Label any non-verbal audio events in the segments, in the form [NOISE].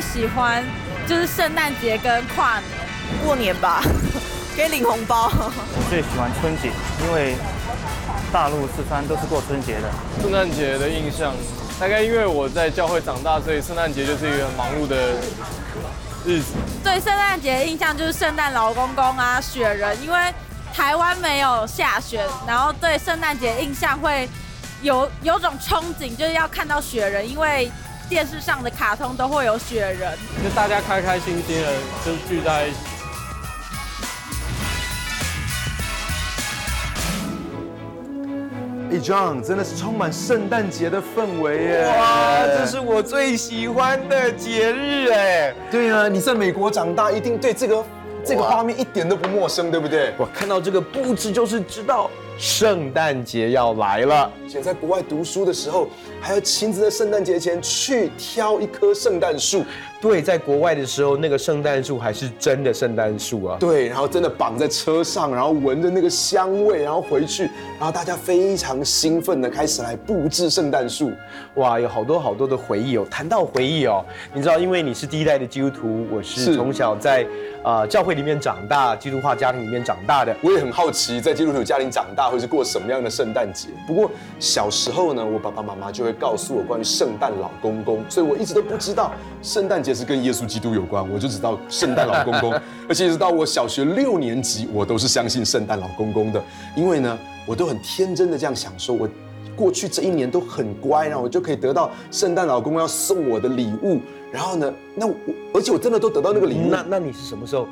己最喜欢就是圣诞节跟跨年，过年吧，[LAUGHS] 可以领红包。我最喜欢春节，因为大陆四川都是过春节的。圣诞节的印象，大概因为我在教会长大，所以圣诞节就是一个很忙碌的日子。对圣诞节的印象就是圣诞老公公啊，雪人，因为台湾没有下雪，然后对圣诞节印象会有有种憧憬，就是要看到雪人，因为。电视上的卡通都会有雪人，就大家开开心心的就聚在一起。哎，John，真的是充满圣诞节的氛围耶！哇，这是我最喜欢的节日哎。对啊，你在美国长大，一定对这个这个画面一点都不陌生，对不对？我看到这个布置就是知道。圣诞节要来了，且在国外读书的时候，还要亲自在圣诞节前去挑一棵圣诞树。对，在国外的时候，那个圣诞树还是真的圣诞树啊。对，然后真的绑在车上，然后闻着那个香味，然后回去，然后大家非常兴奋的开始来布置圣诞树。哇，有好多好多的回忆哦。谈到回忆哦，你知道，因为你是第一代的基督徒，我是从小在啊、呃、教会里面长大，基督化家庭里面长大的。我也很好奇，在基督徒家庭长大会是过什么样的圣诞节。不过小时候呢，我爸爸妈妈就会告诉我关于圣诞老公公，所以我一直都不知道圣诞节是跟耶稣基督有关，我就知道圣诞老公公。[LAUGHS] 而且一直到我小学六年级，我都是相信圣诞老公公的，因为呢，我都很天真的这样想说，我过去这一年都很乖，然后我就可以得到圣诞老公公要送我的礼物。然后呢，那我而且我真的都得到那个礼物。那那你是什么时候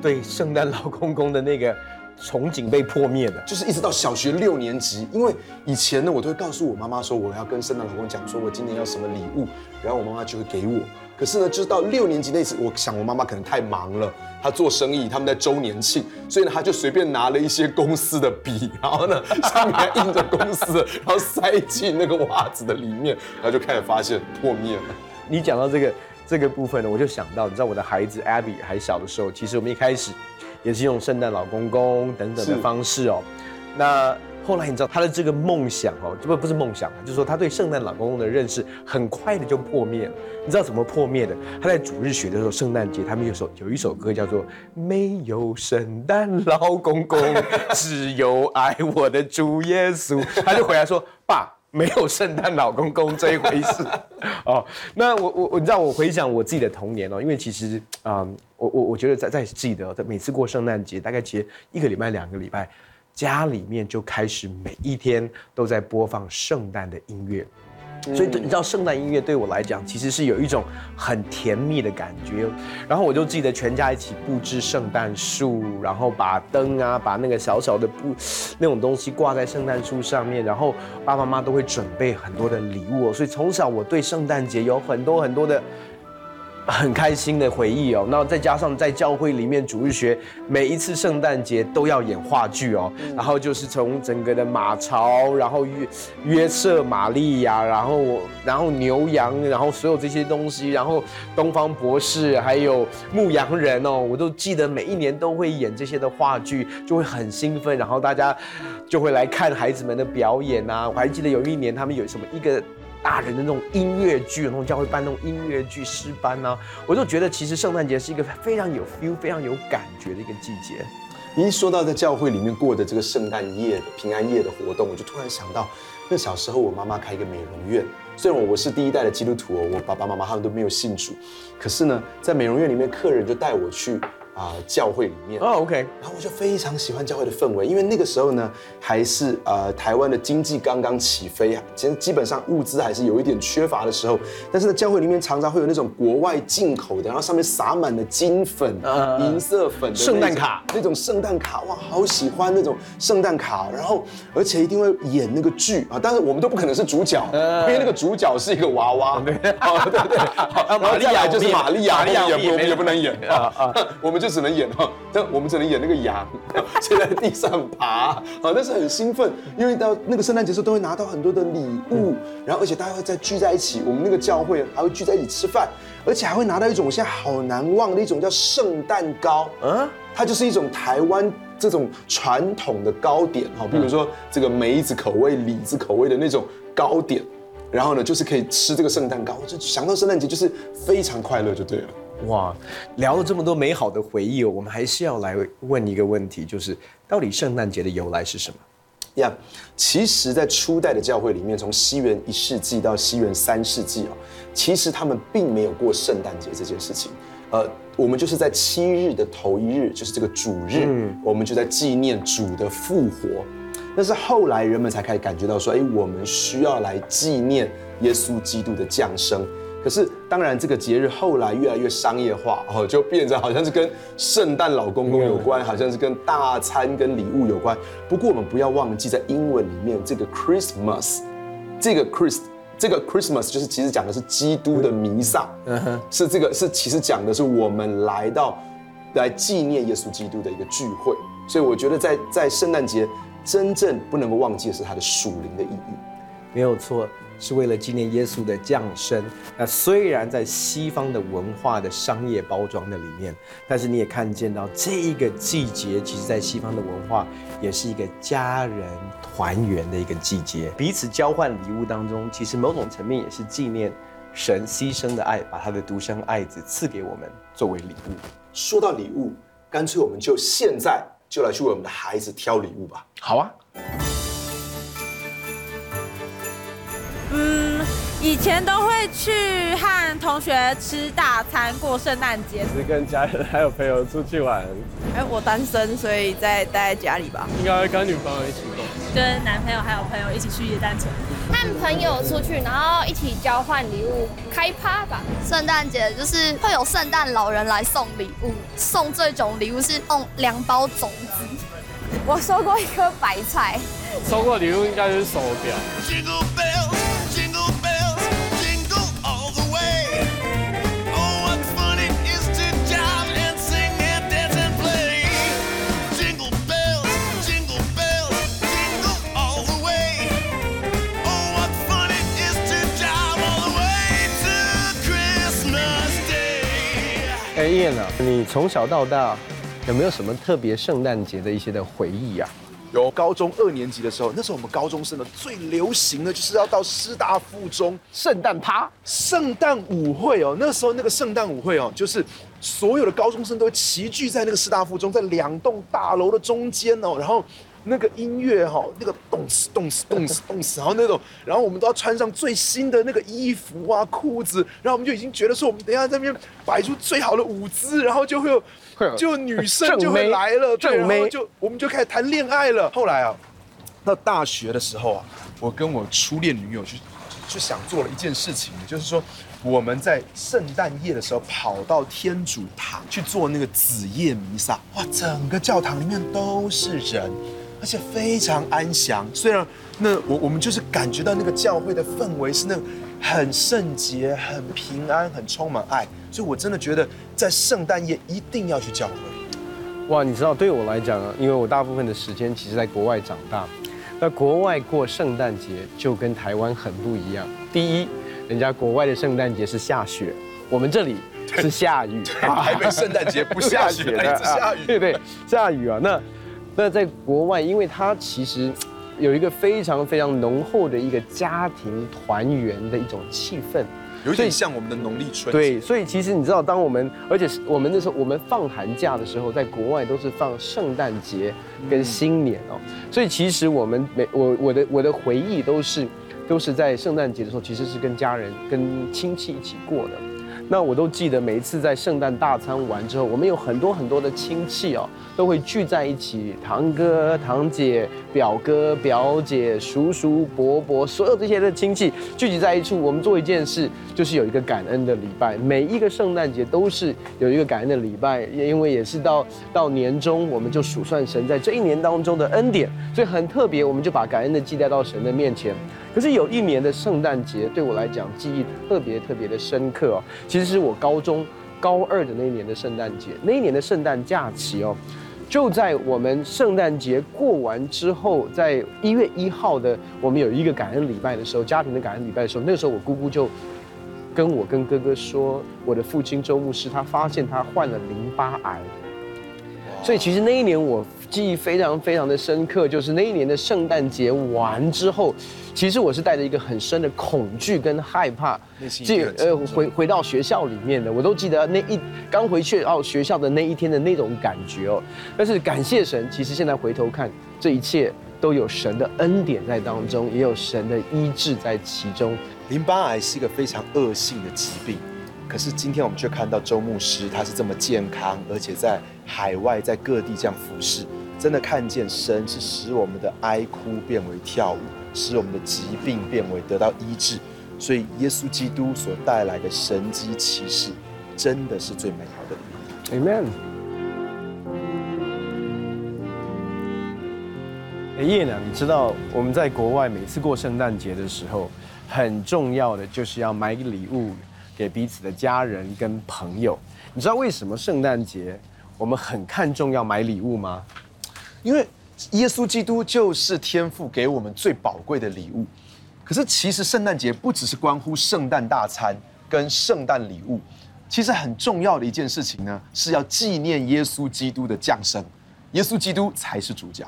对圣诞老公公的那个？憧憬被破灭的，就是一直到小学六年级，因为以前呢，我都会告诉我妈妈说，我要跟圣诞老公讲说，我今年要什么礼物，然后我妈妈就会给我。可是呢，就是到六年级那次，我想我妈妈可能太忙了，她做生意，他们在周年庆，所以呢，她就随便拿了一些公司的笔，然后呢，[LAUGHS] 上面还印着公司，然后塞进那个袜子的里面，然后就开始发现破灭了。你讲到这个这个部分呢，我就想到，你知道我的孩子 Abby 还小的时候，其实我们一开始。也是用圣诞老公公等等的方式哦。那后来你知道他的这个梦想哦，这不不是梦想，就是说他对圣诞老公公的认识很快的就破灭了。你知道怎么破灭的？他在主日学的时候，圣诞节他们有首有一首歌叫做《没有圣诞老公公，只有爱我的主耶稣》，他就回来说：“爸。”没有圣诞老公公这一回事 [LAUGHS] 哦。那我我我，你知道我回想我自己的童年哦，因为其实啊、嗯，我我我觉得在在记得在每次过圣诞节，大概其实一个礼拜两个礼拜，家里面就开始每一天都在播放圣诞的音乐。所以你知道，圣诞音乐对我来讲，其实是有一种很甜蜜的感觉。然后我就记得全家一起布置圣诞树，然后把灯啊，把那个小小的布那种东西挂在圣诞树上面，然后爸爸妈妈都会准备很多的礼物。所以从小我对圣诞节有很多很多的。很开心的回忆哦，那再加上在教会里面主日学，每一次圣诞节都要演话剧哦，然后就是从整个的马槽，然后约约瑟玛利亚，然后然后牛羊，然后所有这些东西，然后东方博士，还有牧羊人哦，我都记得每一年都会演这些的话剧，就会很兴奋，然后大家就会来看孩子们的表演啊。我还记得有一年他们有什么一个。大人的那种音乐剧，那种教会办那种音乐剧诗班呢、啊，我就觉得其实圣诞节是一个非常有 feel、非常有感觉的一个季节。你一说到在教会里面过的这个圣诞夜平安夜的活动，我就突然想到，那小时候我妈妈开一个美容院，虽然我我是第一代的基督徒哦，我爸爸妈妈他们都没有信主，可是呢，在美容院里面，客人就带我去。啊、呃，教会里面。哦、oh，OK，然后我就非常喜欢教会的氛围，因为那个时候呢，还是呃台湾的经济刚刚起飞啊，其实基本上物资还是有一点缺乏的时候，但是呢教会里面常常会有那种国外进口的，然后上面撒满了金粉、uh, 银色粉的圣诞卡，那种圣诞卡，哇，好喜欢那种圣诞卡，然后而且一定会演那个剧啊，但是我们都不可能是主角，uh, 因为那个主角是一个娃娃，对。对对，好，[LAUGHS] 玛利亚就是玛利亚，玛利亚我们也不能演。啊啊，[LAUGHS] 我们。就只能演哈，[LAUGHS] 但我们只能演那个羊，[LAUGHS] 就在地上爬，[LAUGHS] 啊，但是很兴奋，因为到那个圣诞节时候都会拿到很多的礼物，然后而且大家会再聚在一起，我们那个教会还会聚在一起吃饭，而且还会拿到一种我现在好难忘的一种叫圣诞糕，嗯，它就是一种台湾这种传统的糕点哈，比如说这个梅子口味、李子口味的那种糕点。然后呢，就是可以吃这个圣诞糕，就想到圣诞节就是非常快乐就对了。哇，聊了这么多美好的回忆哦，我们还是要来问一个问题，就是到底圣诞节的由来是什么？呀，yeah, 其实，在初代的教会里面，从西元一世纪到西元三世纪哦，其实他们并没有过圣诞节这件事情。呃，我们就是在七日的头一日，就是这个主日，嗯、我们就在纪念主的复活。但是后来人们才开始感觉到说，哎，我们需要来纪念耶稣基督的降生。可是，当然，这个节日后来越来越商业化，哦，就变成好像是跟圣诞老公公有关，好像是跟大餐跟礼物有关。不过，我们不要忘记，在英文里面，这个 Christmas，这个 Christ，这个 Christmas 就是其实讲的是基督的弥撒，嗯哼，是这个是其实讲的是我们来到来纪念耶稣基督的一个聚会。所以，我觉得在在圣诞节真正不能够忘记的是它的属灵的意义，没有错。是为了纪念耶稣的降生。那虽然在西方的文化的商业包装的里面，但是你也看见到这一个季节，其实在西方的文化也是一个家人团圆的一个季节。彼此交换礼物当中，其实某种层面也是纪念神牺牲的爱，把他的独生爱子赐给我们作为礼物。说到礼物，干脆我们就现在就来去为我们的孩子挑礼物吧。好啊。以前都会去和同学吃大餐过圣诞节，是跟家人还有朋友出去玩。哎，我单身，所以在待在家里吧。应该会跟女朋友一起过，跟男朋友还有朋友一起去耶诞城，和朋友出去，然后一起交换礼物，开趴吧。圣诞节就是会有圣诞老人来送礼物，送这种礼物是送两包种子。我收过一颗白菜，收过礼物应该就是手表。你从小到大有没有什么特别圣诞节的一些的回忆啊？有，高中二年级的时候，那时候我们高中生呢最流行的就是要到师大附中圣诞趴、圣诞舞会哦。那时候那个圣诞舞会哦，就是所有的高中生都会齐聚在那个师大附中，在两栋大楼的中间哦，然后。那个音乐哈，那个动次动次动次动次，然后那种，然后我们都要穿上最新的那个衣服啊、裤子，然后我们就已经觉得说，我们等一下在那边摆出最好的舞姿，然后就会有，就女生就会来了，对，然后就我们就开始谈恋爱了。后来啊，到大学的时候啊，我跟我初恋女友去，就想做了一件事情，就是说我们在圣诞夜的时候跑到天主堂去做那个子夜弥撒，哇，整个教堂里面都是人。而且非常安详，虽然那我我们就是感觉到那个教会的氛围是那种很圣洁、很平安、很充满爱，所以我真的觉得在圣诞夜一定要去教会。哇，你知道对我来讲啊，因为我大部分的时间其实在国外长大，那国外过圣诞节就跟台湾很不一样。第一，人家国外的圣诞节是下雪，我们这里是下雨。台北圣诞节不下雪，[LAUGHS] 一直下雨。[LAUGHS] 对对，下雨啊，那。那在国外，因为它其实 [TSK] 有一个非常非常浓厚的一个家庭团圆的一种气氛，有点像我们的农历春。对，所以其实你知道，当我们而且我们那时候我们放寒假的时候，在国外都是放圣诞节跟新年哦，所以其实我们每我我的我的回忆都是都是在圣诞节的时候，其实是跟家人跟亲戚一起过的。那我都记得每一次在圣诞大餐完之后，我们有很多很多的亲戚哦，都会聚在一起，堂哥、堂姐、表哥、表姐、叔叔、伯伯，所有这些的亲戚聚集在一处，我们做一件事，就是有一个感恩的礼拜。每一个圣诞节都是有一个感恩的礼拜，因为也是到到年终，我们就数算神在这一年当中的恩典，所以很特别，我们就把感恩的祭带到神的面前。可是有一年的圣诞节对我来讲记忆特别特别的深刻哦，其实是我高中高二的那一年的圣诞节，那一年的圣诞假期哦，就在我们圣诞节过完之后，在一月一号的我们有一个感恩礼拜的时候，家庭的感恩礼拜的时候，那时候我姑姑就跟我跟哥哥说，我的父亲周牧师他发现他患了淋巴癌，所以其实那一年我。记忆非常非常的深刻，就是那一年的圣诞节完之后，其实我是带着一个很深的恐惧跟害怕，这呃回回到学校里面的，我都记得那一刚回去到学校的那一天的那种感觉哦。但是感谢神，其实现在回头看，这一切都有神的恩典在当中，也有神的医治在其中。淋巴癌是一个非常恶性的疾病。可是今天我们却看到周牧师，他是这么健康，而且在海外，在各地这样服侍，真的看见神是使我们的哀哭变为跳舞，使我们的疾病变为得到医治。所以耶稣基督所带来的神迹奇事，真的是最美好的礼物。Amen。哎，叶呢？你知道我们在国外每次过圣诞节的时候，很重要的就是要买礼物。给彼此的家人跟朋友，你知道为什么圣诞节我们很看重要买礼物吗？因为耶稣基督就是天父给我们最宝贵的礼物。可是其实圣诞节不只是关乎圣诞大餐跟圣诞礼物，其实很重要的一件事情呢，是要纪念耶稣基督的降生。耶稣基督才是主角。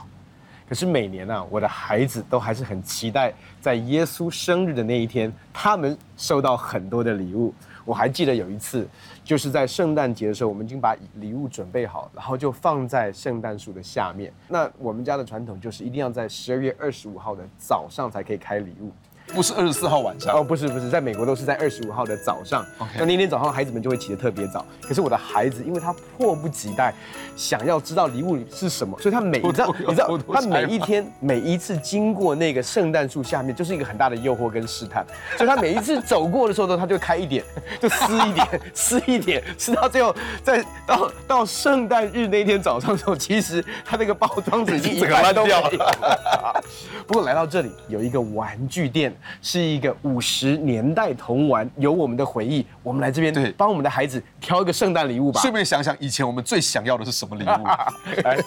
可是每年啊，我的孩子都还是很期待在耶稣生日的那一天，他们收到很多的礼物。我还记得有一次，就是在圣诞节的时候，我们已经把礼物准备好，然后就放在圣诞树的下面。那我们家的传统就是一定要在十二月二十五号的早上才可以开礼物。不是二十四号晚上哦，不是不是，在美国都是在二十五号的早上。那那天早上孩子们就会起得特别早。可是我的孩子，因为他迫不及待想要知道礼物是什么，所以他每你知道你知道他每一天每一次经过那个圣诞树下面，就是一个很大的诱惑跟试探。所以他每一次走过的时候呢，他就开一点，就撕一点，撕一点，撕到最后，在到到圣诞日那天早上的时候，其实他那个包装纸已经 [LAUGHS] 整个烂掉了。[LAUGHS] 不过来到这里有一个玩具店。是一个五十年代童玩，有我们的回忆。我们来这边，对，帮我们的孩子挑一个圣诞礼物吧。顺便想想，以前我们最想要的是什么礼物？[LAUGHS] [LAUGHS] 来。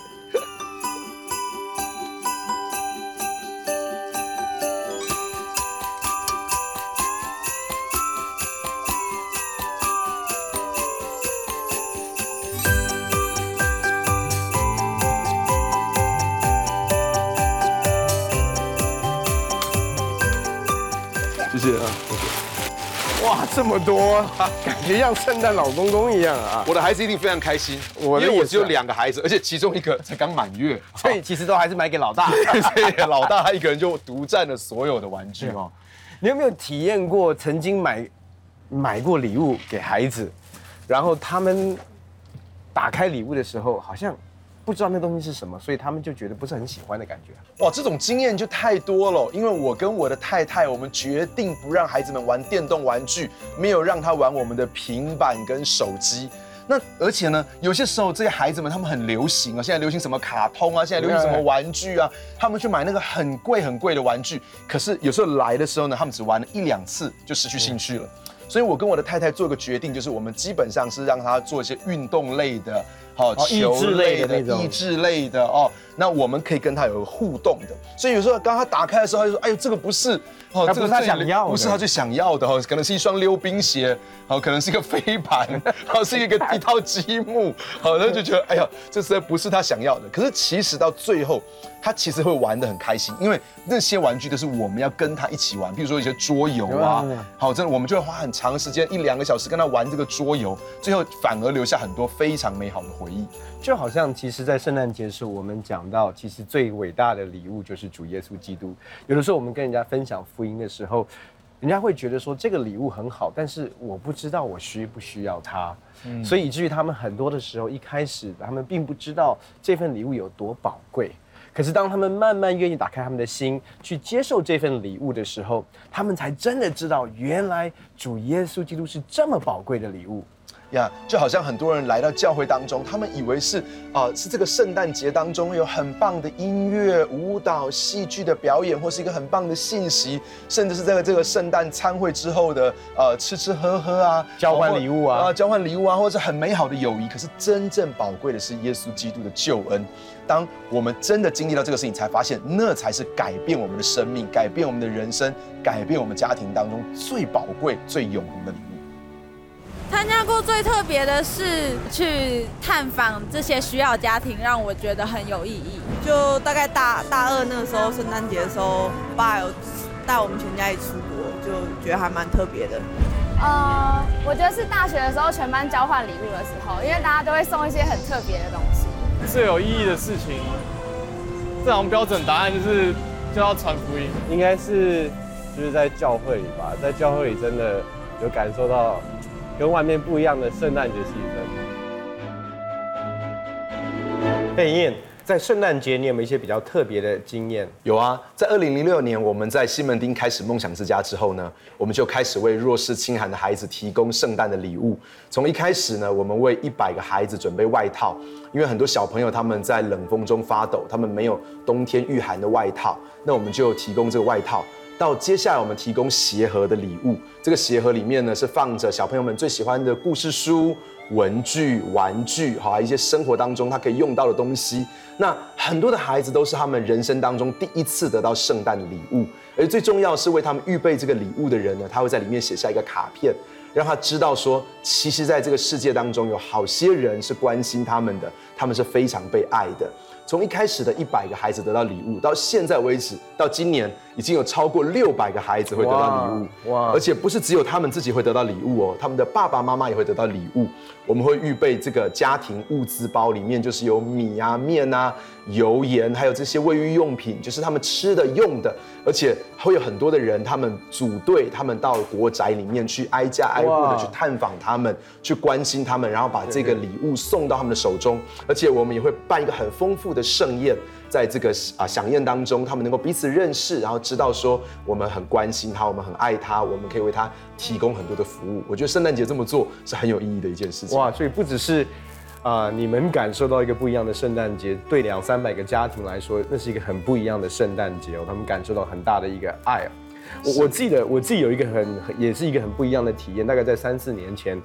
哇，这么多，感觉像圣诞老公公一样啊！我的孩子一定非常开心，我因为我只有两个孩子，而且其中一个才刚满月，[LAUGHS] 所以其实都还是买给老大。[LAUGHS] 所以老大他一个人就独占了所有的玩具哦。[LAUGHS] 你有没有体验过曾经买买过礼物给孩子，然后他们打开礼物的时候，好像。不知道那东西是什么，所以他们就觉得不是很喜欢的感觉。哇，这种经验就太多了。因为我跟我的太太，我们决定不让孩子们玩电动玩具，没有让他玩我们的平板跟手机。那而且呢，有些时候这些孩子们他们很流行啊，现在流行什么卡通啊，现在流行什么玩具啊，他们去买那个很贵很贵的玩具。可是有时候来的时候呢，他们只玩了一两次就失去兴趣了。所以我跟我的太太做一个决定，就是我们基本上是让他做一些运动类的。好，球类的、益智类的哦，那我们可以跟他有个互动的。所以有时候刚他打开的时候，他就说：“哎呦，这个不是哦，这个他想要，不是他最想要的哦，可能是一双溜冰鞋，好，可能是一个飞盘，好，[LAUGHS] 是一个一套积木，好，他就觉得哎呀，这实在不是他想要的。可是其实到最后，他其实会玩的很开心，因为那些玩具都是我们要跟他一起玩，比如说一些桌游啊，好，真的我们就会花很长时间，一两个小时跟他玩这个桌游，最后反而留下很多非常美好的回忆。就好像其实，在圣诞节时候，我们讲到，其实最伟大的礼物就是主耶稣基督。有的时候，我们跟人家分享福音的时候，人家会觉得说这个礼物很好，但是我不知道我需不需要它，嗯，所以以至于他们很多的时候，一开始他们并不知道这份礼物有多宝贵。可是当他们慢慢愿意打开他们的心去接受这份礼物的时候，他们才真的知道，原来主耶稣基督是这么宝贵的礼物。呀，yeah, 就好像很多人来到教会当中，他们以为是啊、呃，是这个圣诞节当中有很棒的音乐、舞蹈、戏剧的表演，或是一个很棒的信息，甚至是在这个圣诞餐会之后的呃吃吃喝喝啊，交换礼物啊，啊，交换礼物啊，或者是很美好的友谊。可是真正宝贵的是耶稣基督的救恩。当我们真的经历到这个事情，才发现那才是改变我们的生命、改变我们的人生、改变我们家庭当中最宝贵、最永恒的礼物。参加过最特别的是去探访这些需要家庭，让我觉得很有意义。就大概大大二那个时候，圣诞节的时候，爸有带我们全家一起出国，就觉得还蛮特别的。呃，我觉得是大学的时候全班交换礼物的时候，因为大家都会送一些很特别的东西。最有意义的事情，这种标准答案就是就要传福音，应该是就是在教会里吧，在教会里真的有感受到。跟外面不一样的圣诞节气氛。hey, 燕，在圣诞节你有没有一些比较特别的经验？有啊，在二零零六年我们在西门町开始梦想之家之后呢，我们就开始为弱势清寒的孩子提供圣诞的礼物。从一开始呢，我们为一百个孩子准备外套，因为很多小朋友他们在冷风中发抖，他们没有冬天御寒的外套，那我们就提供这个外套。到接下来，我们提供鞋盒的礼物。这个鞋盒里面呢，是放着小朋友们最喜欢的故事书、文具、玩具，好，一些生活当中他可以用到的东西。那很多的孩子都是他们人生当中第一次得到圣诞礼物，而最重要是为他们预备这个礼物的人呢，他会在里面写下一个卡片，让他知道说，其实在这个世界当中有好些人是关心他们的，他们是非常被爱的。从一开始的一百个孩子得到礼物，到现在为止，到今年已经有超过六百个孩子会得到礼物。哇！而且不是只有他们自己会得到礼物哦，他们的爸爸妈妈也会得到礼物。我们会预备这个家庭物资包，里面就是有米啊、面啊、油盐，还有这些卫浴用品，就是他们吃的、用的。而且会有很多的人，他们组队，他们到国宅里面去挨家挨户的去探访他们，去关心他们，然后把这个礼物送到他们的手中。而且我们也会办一个很丰富的盛宴，在这个啊响宴当中，他们能够彼此认识，然后知道说我们很关心他，我们很爱他，我们可以为他提供很多的服务。我觉得圣诞节这么做是很有意义的一件事情。哇，所以不只是。啊、你们感受到一个不一样的圣诞节，对两三百个家庭来说，那是一个很不一样的圣诞节哦。他们感受到很大的一个爱。我我记得我自己有一个很也是一个很不一样的体验，大概在三四年前，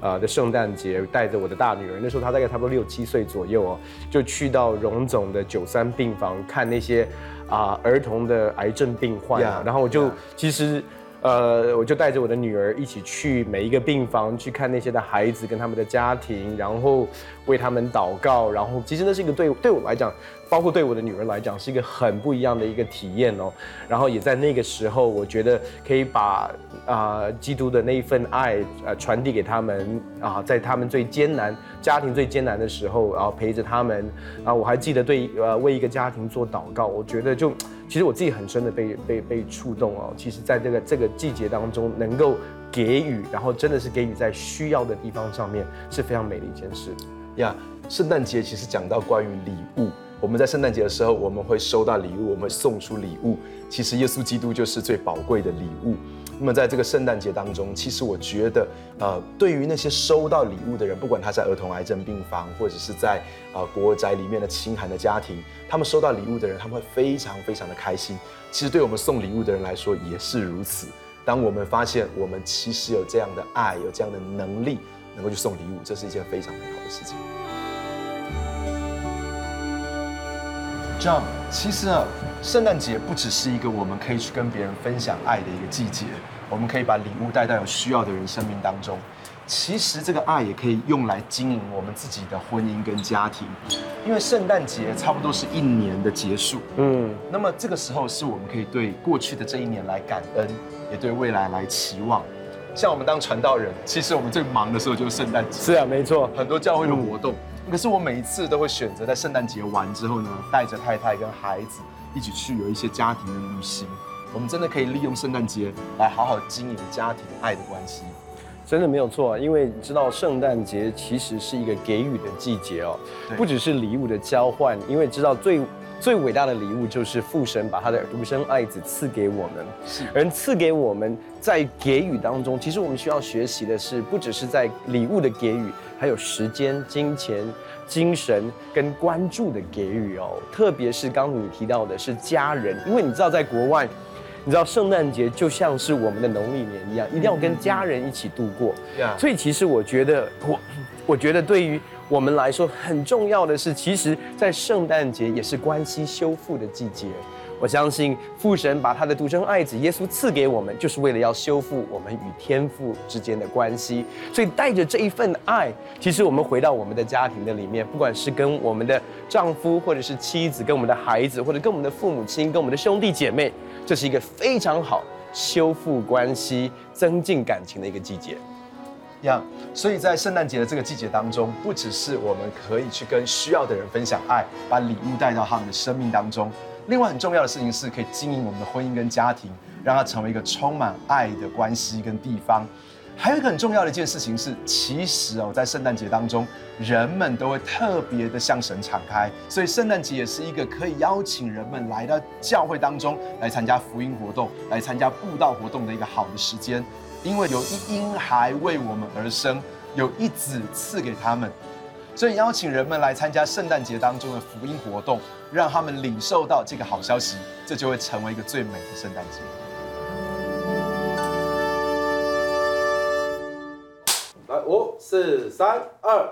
啊、呃、的圣诞节，带着我的大女儿，那时候她大概差不多六七岁左右哦，就去到荣总的九三病房看那些啊、呃、儿童的癌症病患啊，yeah, 然后我就、yeah. 其实。呃，我就带着我的女儿一起去每一个病房去看那些的孩子跟他们的家庭，然后为他们祷告。然后其实那是一个对对我来讲，包括对我的女儿来讲，是一个很不一样的一个体验哦。然后也在那个时候，我觉得可以把啊、基督的那一份爱呃传递给他们啊、在他们最艰难家庭最艰难的时候，然后陪着他们。啊，我还记得对呃为一个家庭做祷告，我觉得就。其实我自己很深的被被被触动哦。其实，在这个这个季节当中，能够给予，然后真的是给予在需要的地方上面，是非常美的一件事呀。圣诞节其实讲到关于礼物，我们在圣诞节的时候，我们会收到礼物，我们会送出礼物。其实耶稣基督就是最宝贵的礼物。那么在这个圣诞节当中，其实我觉得，呃，对于那些收到礼物的人，不管他在儿童癌症病房，或者是在呃国宅里面的清寒的家庭，他们收到礼物的人，他们会非常非常的开心。其实对我们送礼物的人来说也是如此。当我们发现我们其实有这样的爱，有这样的能力，能够去送礼物，这是一件非常美好的事情。John，其实啊，圣诞节不只是一个我们可以去跟别人分享爱的一个季节，我们可以把礼物带到有需要的人生命当中。其实这个爱也可以用来经营我们自己的婚姻跟家庭，因为圣诞节差不多是一年的结束，嗯，那么这个时候是我们可以对过去的这一年来感恩，也对未来来期望。像我们当传道人，其实我们最忙的时候就是圣诞节，是啊，没错，很多教会的活动。嗯可是我每一次都会选择在圣诞节完之后呢，带着太太跟孩子一起去有一些家庭的旅行。我们真的可以利用圣诞节来好好经营家庭爱的关系。真的没有错，因为你知道圣诞节其实是一个给予的季节哦，不只是礼物的交换，因为知道最最伟大的礼物就是父神把他的独生爱子赐给我们，是。而赐给我们在给予当中，其实我们需要学习的是，不只是在礼物的给予。还有时间、金钱、精神跟关注的给予哦，特别是刚刚你提到的是家人，因为你知道在国外，你知道圣诞节就像是我们的农历年一样，一定要跟家人一起度过。所以其实我觉得，我我觉得对于我们来说很重要的是，其实，在圣诞节也是关系修复的季节。我相信父神把他的独生爱子耶稣赐给我们，就是为了要修复我们与天父之间的关系。所以带着这一份爱，其实我们回到我们的家庭的里面，不管是跟我们的丈夫，或者是妻子，跟我们的孩子，或者跟我们的父母亲，跟我们的兄弟姐妹，这是一个非常好修复关系、增进感情的一个季节。样，所以在圣诞节的这个季节当中，不只是我们可以去跟需要的人分享爱，把礼物带到他们的生命当中。另外很重要的事情是，可以经营我们的婚姻跟家庭，让它成为一个充满爱的关系跟地方。还有一个很重要的一件事情是，其实哦，在圣诞节当中，人们都会特别的向神敞开，所以圣诞节也是一个可以邀请人们来到教会当中来参加福音活动、来参加布道活动的一个好的时间。因为有一婴孩为我们而生，有一子赐给他们，所以邀请人们来参加圣诞节当中的福音活动，让他们领受到这个好消息，这就会成为一个最美的圣诞节。来，五、四、三、二，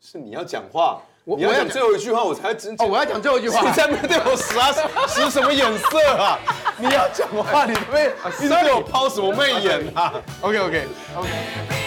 是你要讲话。你要讲最后一句话，我才真。哦，我要讲最后一句话。你在面对我使啊使什么眼色啊？[LAUGHS] 你要讲话，你被你在给我抛什么媚眼啊？OK OK OK。[LAUGHS]